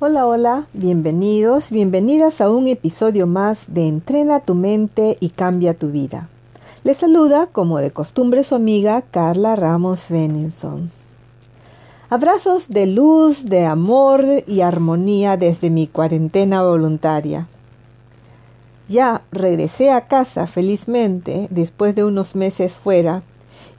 Hola, hola, bienvenidos, bienvenidas a un episodio más de Entrena tu mente y cambia tu vida. Les saluda, como de costumbre, su amiga Carla Ramos Benenson. Abrazos de luz, de amor y armonía desde mi cuarentena voluntaria. Ya regresé a casa felizmente después de unos meses fuera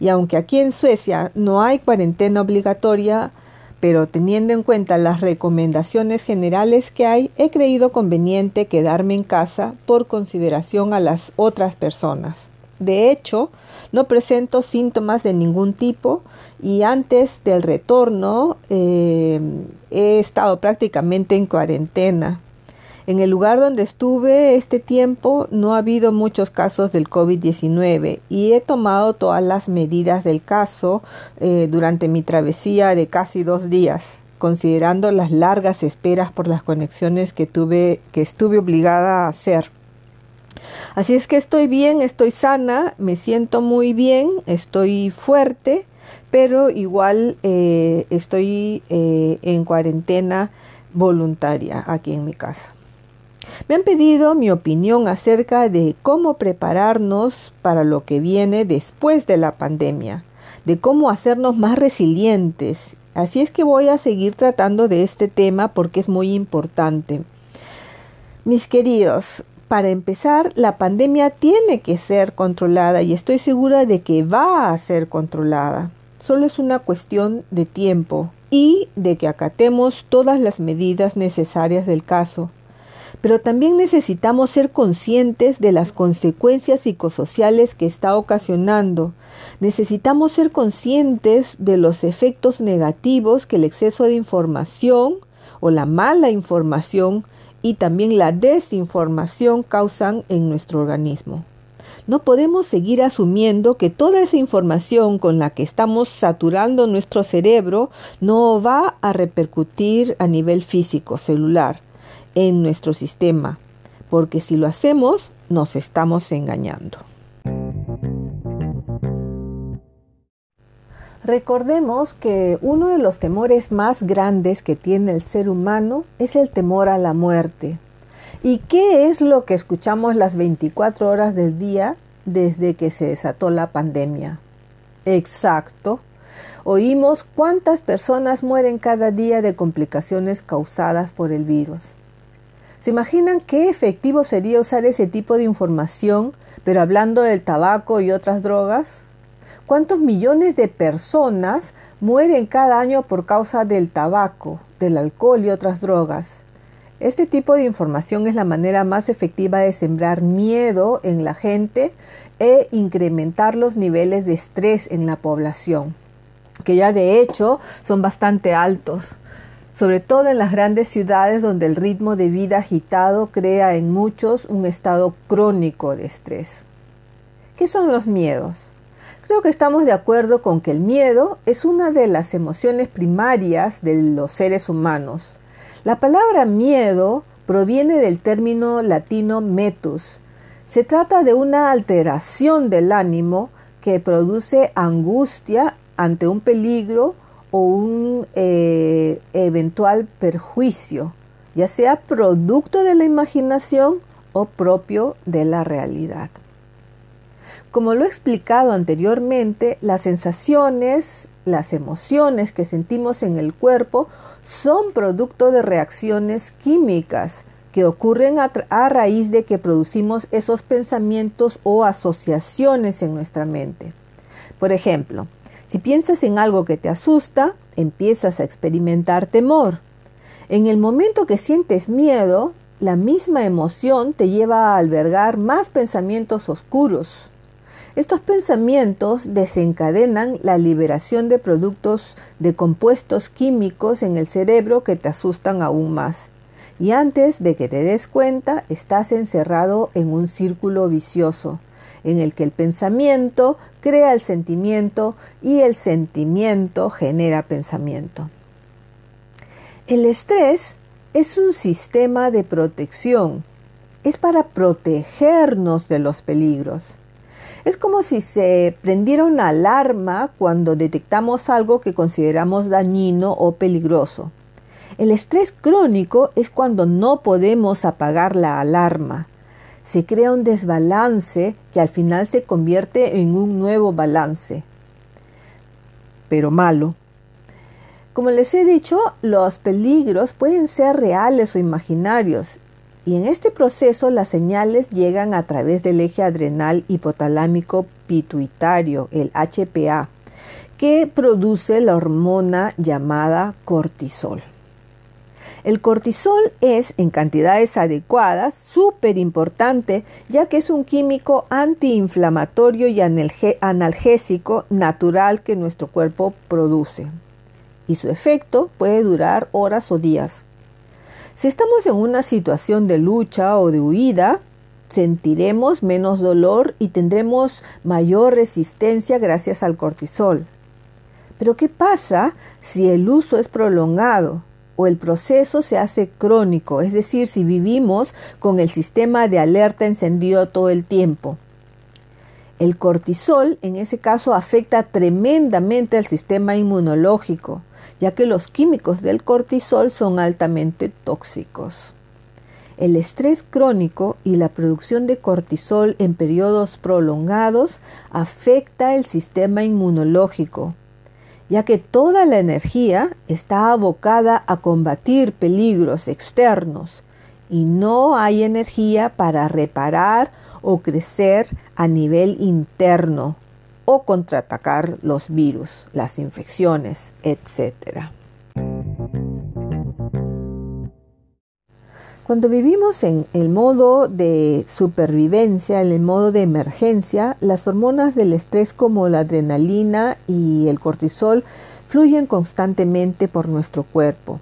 y aunque aquí en Suecia no hay cuarentena obligatoria, pero teniendo en cuenta las recomendaciones generales que hay, he creído conveniente quedarme en casa por consideración a las otras personas. De hecho, no presento síntomas de ningún tipo y antes del retorno eh, he estado prácticamente en cuarentena. En el lugar donde estuve este tiempo no ha habido muchos casos del COVID-19 y he tomado todas las medidas del caso eh, durante mi travesía de casi dos días, considerando las largas esperas por las conexiones que tuve, que estuve obligada a hacer. Así es que estoy bien, estoy sana, me siento muy bien, estoy fuerte, pero igual eh, estoy eh, en cuarentena voluntaria aquí en mi casa. Me han pedido mi opinión acerca de cómo prepararnos para lo que viene después de la pandemia, de cómo hacernos más resilientes. Así es que voy a seguir tratando de este tema porque es muy importante. Mis queridos, para empezar, la pandemia tiene que ser controlada y estoy segura de que va a ser controlada. Solo es una cuestión de tiempo y de que acatemos todas las medidas necesarias del caso pero también necesitamos ser conscientes de las consecuencias psicosociales que está ocasionando. Necesitamos ser conscientes de los efectos negativos que el exceso de información o la mala información y también la desinformación causan en nuestro organismo. No podemos seguir asumiendo que toda esa información con la que estamos saturando nuestro cerebro no va a repercutir a nivel físico, celular en nuestro sistema, porque si lo hacemos nos estamos engañando. Recordemos que uno de los temores más grandes que tiene el ser humano es el temor a la muerte. ¿Y qué es lo que escuchamos las 24 horas del día desde que se desató la pandemia? Exacto. Oímos cuántas personas mueren cada día de complicaciones causadas por el virus. ¿Se imaginan qué efectivo sería usar ese tipo de información, pero hablando del tabaco y otras drogas? ¿Cuántos millones de personas mueren cada año por causa del tabaco, del alcohol y otras drogas? Este tipo de información es la manera más efectiva de sembrar miedo en la gente e incrementar los niveles de estrés en la población, que ya de hecho son bastante altos sobre todo en las grandes ciudades donde el ritmo de vida agitado crea en muchos un estado crónico de estrés. ¿Qué son los miedos? Creo que estamos de acuerdo con que el miedo es una de las emociones primarias de los seres humanos. La palabra miedo proviene del término latino metus. Se trata de una alteración del ánimo que produce angustia ante un peligro o un eh, eventual perjuicio, ya sea producto de la imaginación o propio de la realidad. Como lo he explicado anteriormente, las sensaciones, las emociones que sentimos en el cuerpo son producto de reacciones químicas que ocurren a, a, raíz de que producimos esos pensamientos o asociaciones en nuestra mente. Por ejemplo, si piensas en algo que te asusta, empiezas a experimentar temor. En el momento que sientes miedo, la misma emoción te lleva a albergar más pensamientos oscuros. Estos pensamientos desencadenan la liberación de productos de compuestos químicos en el cerebro que te asustan aún más. y antes de que te des cuenta estás encerrado en un círculo vicioso en el que el pensamiento crea el sentimiento y el sentimiento genera pensamiento. El estrés es un sistema de protección, es para protegernos de los peligros. Es como si se prendiera una alarma cuando detectamos algo que consideramos dañino o peligroso. El estrés crónico es cuando no podemos apagar la alarma. Se crea un desbalance que al final se convierte en un nuevo balance, pero malo. Como les he dicho, los peligros pueden ser reales o imaginarios y en este proceso las señales llegan a través del eje adrenal hipotalámico pituitario, el HPA, que produce la hormona llamada cortisol. El cortisol es, en cantidades adecuadas, súper importante, ya que es un químico antiinflamatorio y analgésico natural que nuestro cuerpo produce. Y su efecto puede durar horas o días. Si estamos en una situación de lucha o de huida, sentiremos menos dolor y tendremos mayor resistencia gracias al cortisol. Pero ¿qué pasa si el uso es prolongado? O el proceso se hace crónico, es decir, si vivimos con el sistema de alerta encendido todo el tiempo. El cortisol en ese caso afecta tremendamente al sistema inmunológico, ya que los químicos del cortisol son altamente tóxicos. El estrés crónico y la producción de cortisol en periodos prolongados afecta el sistema inmunológico, ya que toda la energía está abocada a combatir peligros externos y no hay energía para reparar o crecer a nivel interno o contraatacar los virus, las infecciones, etc. Cuando vivimos en el modo de supervivencia, en el modo de emergencia, las hormonas del estrés como la adrenalina y el cortisol fluyen constantemente por nuestro cuerpo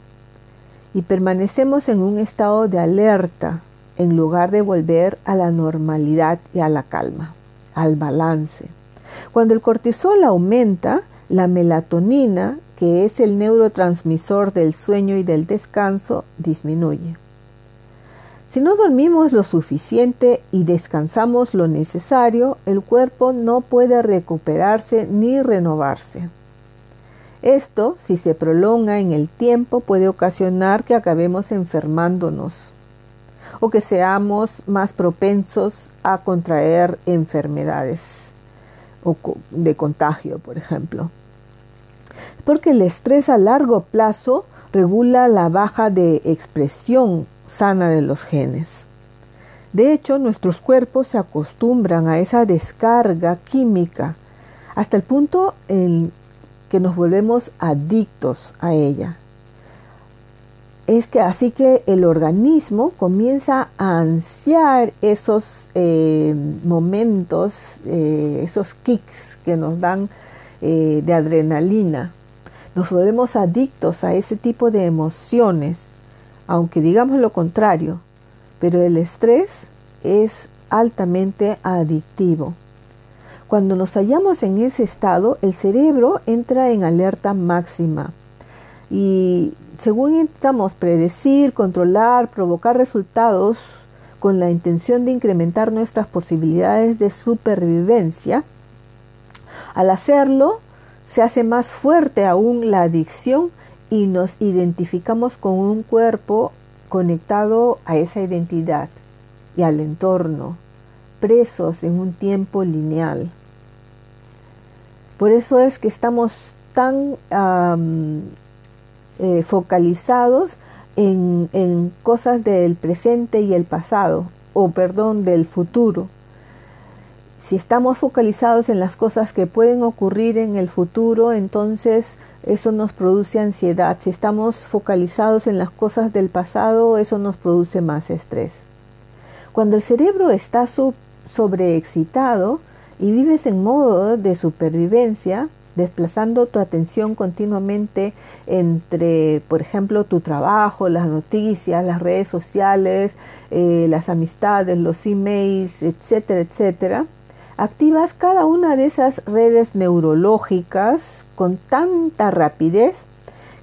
y permanecemos en un estado de alerta en lugar de volver a la normalidad y a la calma, al balance. Cuando el cortisol aumenta, la melatonina, que es el neurotransmisor del sueño y del descanso, disminuye. Si no dormimos lo suficiente y descansamos lo necesario, el cuerpo no puede recuperarse ni renovarse. Esto, si se prolonga en el tiempo, puede ocasionar que acabemos enfermándonos o que seamos más propensos a contraer enfermedades de contagio, por ejemplo. Porque el estrés a largo plazo regula la baja de expresión sana de los genes. De hecho, nuestros cuerpos se acostumbran a esa descarga química hasta el punto en que nos volvemos adictos a ella. Es que así que el organismo comienza a ansiar esos eh, momentos, eh, esos kicks que nos dan eh, de adrenalina. Nos volvemos adictos a ese tipo de emociones aunque digamos lo contrario, pero el estrés es altamente adictivo. Cuando nos hallamos en ese estado, el cerebro entra en alerta máxima y según intentamos predecir, controlar, provocar resultados con la intención de incrementar nuestras posibilidades de supervivencia, al hacerlo se hace más fuerte aún la adicción y nos identificamos con un cuerpo conectado a esa identidad y al entorno, presos en un tiempo lineal. Por eso es que estamos tan eh, focalizados en, en cosas del presente y el pasado, o perdón, del futuro. Si estamos focalizados en las cosas que pueden ocurrir en el futuro, entonces eso nos produce ansiedad. Si estamos focalizados en las cosas del pasado, eso nos produce más estrés. Cuando el cerebro está sobreexcitado y vives en modo de supervivencia, desplazando tu atención continuamente entre, por ejemplo, tu trabajo, las noticias, las redes sociales, eh, las amistades, los emails, etcétera, etcétera, activas cada una de esas redes neurológicas con tanta rapidez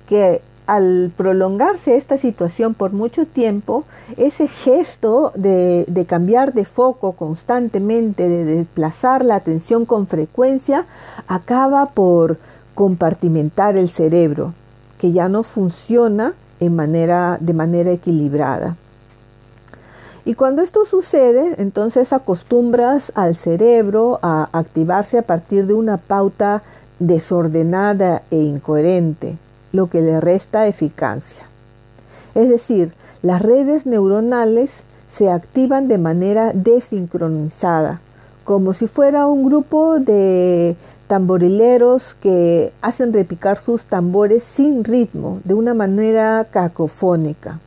que al prolongarse esta situación por mucho tiempo, ese gesto de, cambiar de foco constantemente, de desplazar la atención con frecuencia, acaba por compartimentar el cerebro, que ya no funciona de manera equilibrada. Y cuando esto sucede, entonces acostumbras al cerebro a activarse a partir de una pauta desordenada e incoherente lo que le resta eficacia. Es decir, las redes neuronales se activan de manera desincronizada, como si fuera un grupo de tamborileros que hacen repicar sus tambores sin ritmo, de una manera cacofónica.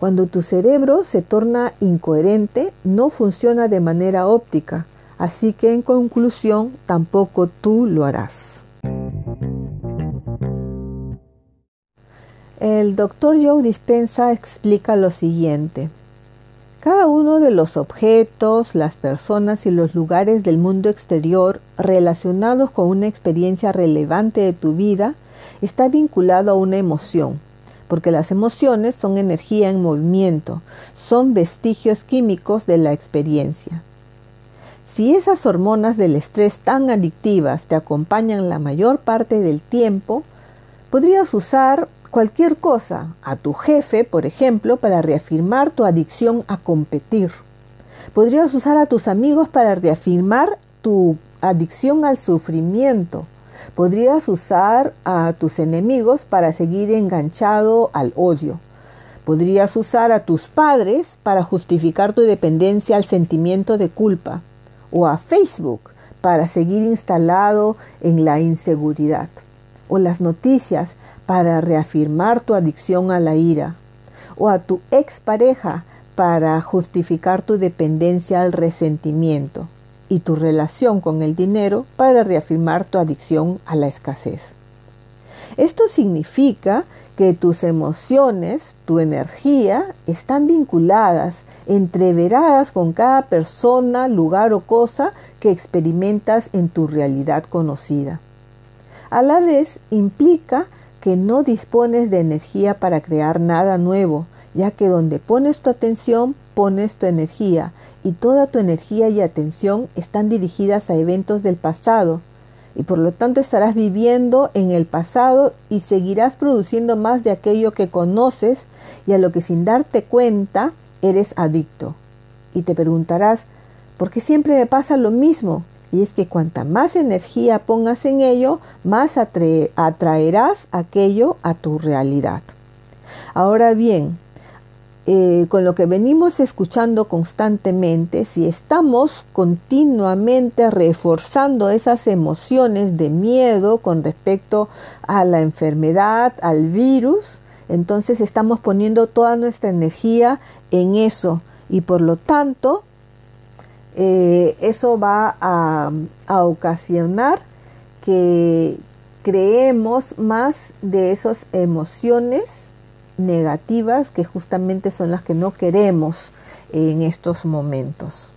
Cuando tu cerebro se torna incoherente, no funciona de manera óptica, así que en conclusión tampoco tú lo harás. El doctor Joe Dispensa explica lo siguiente. Cada uno de los objetos, las personas y los lugares del mundo exterior relacionados con una experiencia relevante de tu vida está vinculado a una emoción, porque las emociones son energía en movimiento, son vestigios químicos de la experiencia. Si esas hormonas del estrés tan adictivas te acompañan la mayor parte del tiempo, podrías usar cualquier cosa a tu jefe, por ejemplo, para reafirmar tu adicción a competir. Podrías usar a tus amigos para reafirmar tu adicción al sufrimiento. Podrías usar a tus enemigos para seguir enganchado al odio. Podrías usar a tus padres para justificar tu dependencia al sentimiento de culpa. O a Facebook para seguir instalado en la inseguridad. O las noticias para reafirmar tu adicción a la ira o a tu expareja para justificar tu dependencia al resentimiento y tu relación con el dinero para reafirmar tu adicción a la escasez. Esto significa que tus emociones, tu energía, están vinculadas, entreveradas con cada persona, lugar o cosa que experimentas en tu realidad conocida. A la vez implica que no dispones de energía para crear nada nuevo, ya que donde pones tu atención, pones tu energía, y toda tu energía y atención están dirigidas a eventos del pasado, y por lo tanto estarás viviendo en el pasado y seguirás produciendo más de aquello que conoces y a lo que sin darte cuenta eres adicto. Y te preguntarás, ¿por qué siempre me pasa lo mismo? Y es que cuanta más energía pongas en ello, más atraerás aquello a tu realidad. Ahora bien, eh, con lo que venimos escuchando constantemente, si estamos continuamente reforzando esas emociones de miedo con respecto a la enfermedad, al virus, entonces estamos poniendo toda nuestra energía en eso. Y por lo tanto eh, eso va a, ocasionar que creemos más de esas emociones negativas que justamente son las que no queremos en estos momentos.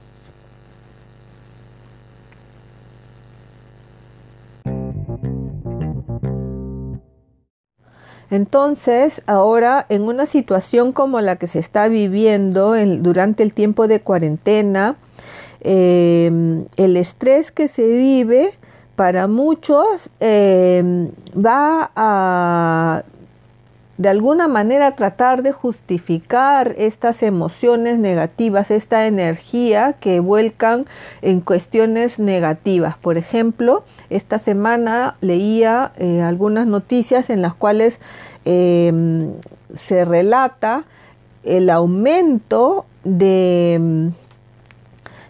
Entonces, ahora en una situación como la que se está viviendo durante el tiempo de cuarentena, Em, el estrés que se vive para muchos em, va a de alguna manera tratar de justificar estas emociones negativas, esta energía que vuelcan en cuestiones negativas. Por ejemplo, esta semana leía eh, algunas noticias en las cuales em, se relata el aumento de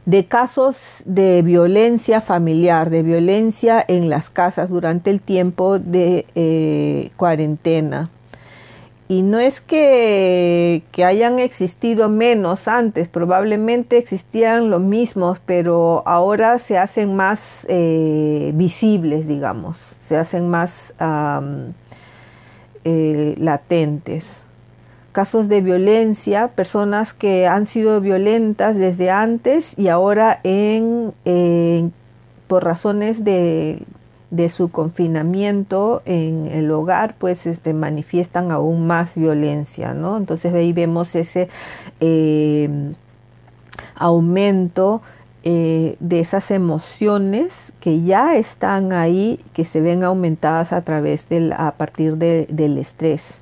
de casos de violencia familiar, de violencia en las casas durante el tiempo de eh, cuarentena. Y no es que, hayan existido menos antes, probablemente existían los mismos, pero ahora se hacen más eh, visibles, digamos, se hacen más eh, latentes. Casos de violencia, personas que han sido violentas desde antes y ahora en, por razones de de su confinamiento en el hogar, pues este, manifiestan aún más violencia, ¿no? Entonces ahí vemos ese eh, aumento eh, de esas emociones que ya están ahí, que se ven aumentadas a través del, a partir del estrés.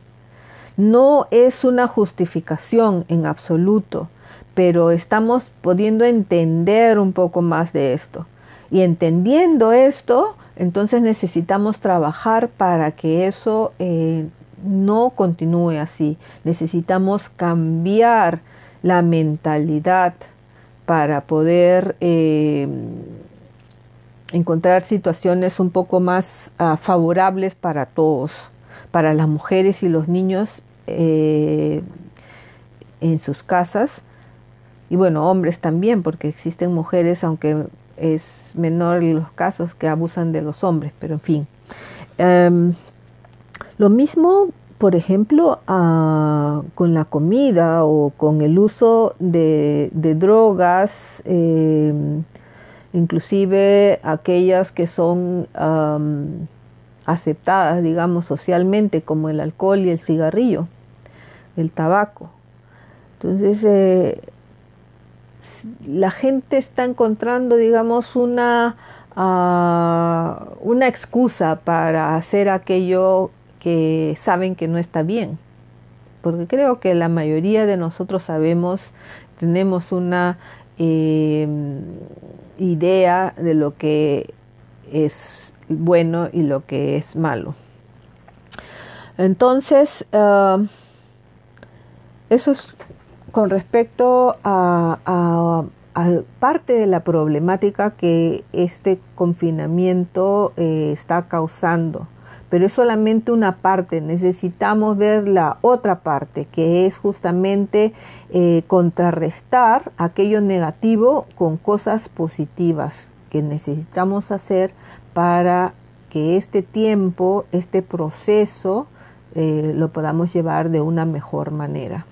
No es una justificación en absoluto, pero estamos pudiendo entender un poco más de esto. Y entendiendo esto, entonces necesitamos trabajar para que eso eh, no continúe así. Necesitamos cambiar la mentalidad para poder eh, encontrar situaciones un poco más ah, favorables para todos, para las mujeres y los niños eh, en sus casas y bueno, hombres también, porque existen mujeres, aunque es menor los casos que abusan de los hombres, pero en fin. Em, lo mismo, por ejemplo, con la comida o con el uso de, drogas, em, inclusive aquellas que son aceptadas, digamos, socialmente, como el alcohol y el cigarrillo, el tabaco. Entonces, eh, la gente está encontrando, digamos, una, ah, una excusa para hacer aquello que saben que no está bien. Porque creo que la mayoría de nosotros sabemos, tenemos una em, idea de lo que es bueno y lo que es malo. Entonces, ah, eso es con respecto a, parte de la problemática que este confinamiento eh, está causando, pero es solamente una parte, necesitamos ver la otra parte, que es justamente eh, contrarrestar aquello negativo con cosas positivas que necesitamos hacer para que este tiempo, este proceso, eh, lo podamos llevar de una mejor manera.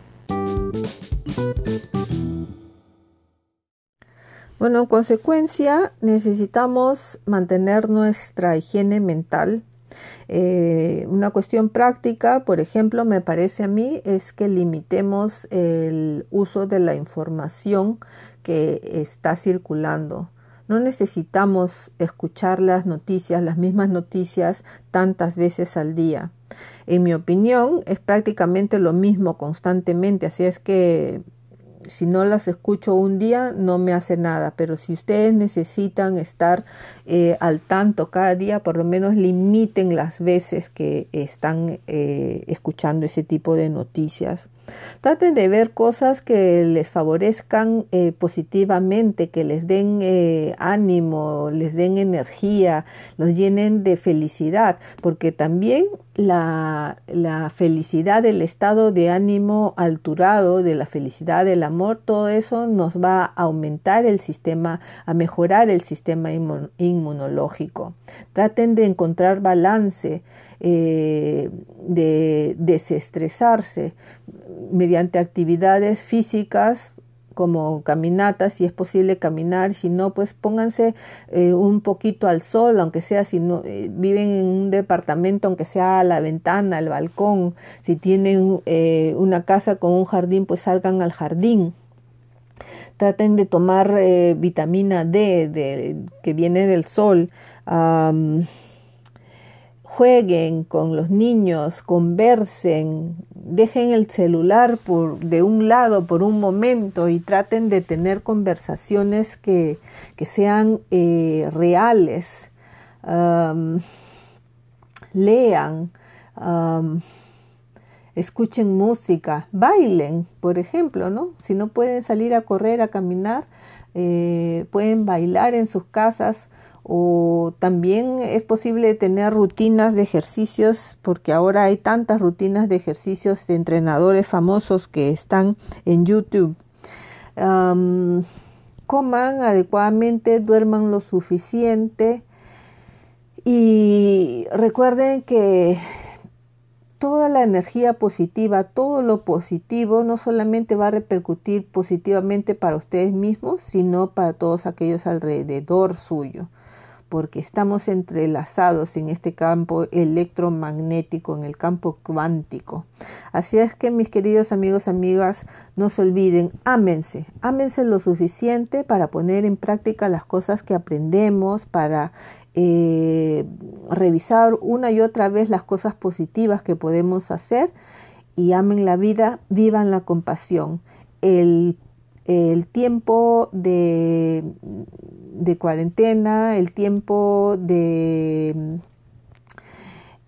Bueno, en consecuencia, necesitamos mantener nuestra higiene mental. Eh, una cuestión práctica, por ejemplo, me parece a mí, es que limitemos el uso de la información que está circulando. No necesitamos escuchar las noticias, las mismas noticias, tantas veces al día. En mi opinión, es prácticamente lo mismo constantemente, así es que si no las escucho un día no me hace nada, pero si ustedes necesitan estar eh, al tanto cada día, por lo menos limiten las veces que están eh, escuchando ese tipo de noticias. Traten de ver cosas que les favorezcan eh, positivamente, que les den eh, ánimo, les den energía, los llenen de felicidad, porque también la, felicidad, el estado de ánimo alturado, de la felicidad, del amor, todo eso nos va a aumentar el sistema, a mejorar el sistema inmunológico. Traten de encontrar balance eh, de desestresarse mediante actividades físicas como caminatas, si es posible caminar, si no, pues pónganse eh, un poquito al sol, aunque sea si no eh, viven en un departamento, aunque sea a la ventana, al balcón, si tienen una casa con un jardín, pues salgan al jardín. Traten de tomar vitamina D de, que viene del sol jueguen con los niños, conversen, dejen el celular por, de un lado por un momento y traten de tener conversaciones que, sean eh, reales. lean, escuchen música, bailen, por ejemplo, ¿no? Si no pueden salir a correr, a caminar, eh, pueden bailar en sus casas o también es posible tener rutinas de ejercicios porque ahora hay tantas rutinas de ejercicios de entrenadores famosos que están en YouTube. coman adecuadamente, duerman lo suficiente y recuerden que toda la energía positiva, todo lo positivo, no solamente va a repercutir positivamente para ustedes mismos, sino para todos aquellos alrededor suyo porque estamos entrelazados en este campo electromagnético, en el campo cuántico. Así es que mis queridos amigos, amigas, no se olviden, ámense, ámense lo suficiente para poner en práctica las cosas que aprendemos, para eh, revisar una y otra vez las cosas positivas que podemos hacer y amen la vida, vivan la compasión. El el tiempo de, cuarentena, el tiempo de,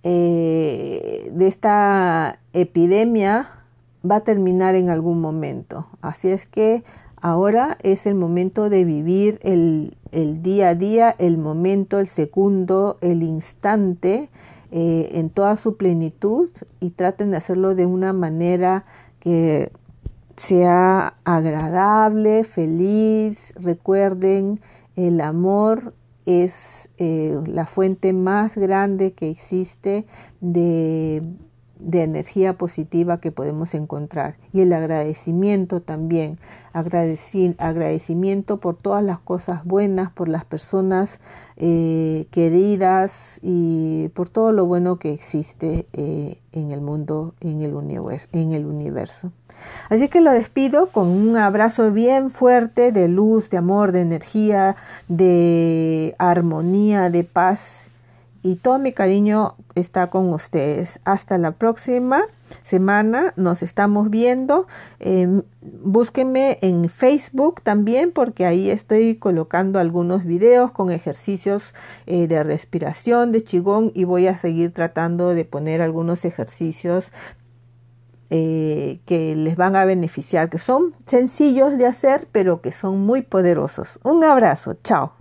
eh, de esta epidemia va a terminar en algún momento. Así es que ahora es el momento de vivir el, día a día, el momento, el segundo, el instante eh, en toda su plenitud y traten de hacerlo de una manera que sea agradable, feliz. Recuerden, el amor es eh, la fuente más grande que existe de, de, energía positiva que podemos encontrar. Y el agradecimiento también, agradecimiento por todas las cosas buenas, por las personas eh, queridas y por todo lo bueno que existe eh, en el mundo, en el, en el universo. Así que lo despido con un abrazo bien fuerte de luz, de amor, de energía, de armonía, de paz. Y todo mi cariño está con ustedes. Hasta la próxima semana. Nos estamos viendo. Eh, búsquenme en Facebook también porque ahí estoy colocando algunos videos con ejercicios eh, de respiración, de chigón y voy a seguir tratando de poner algunos ejercicios eh, que les van a beneficiar, que son sencillos de hacer, pero que son muy poderosos. Un abrazo, chao.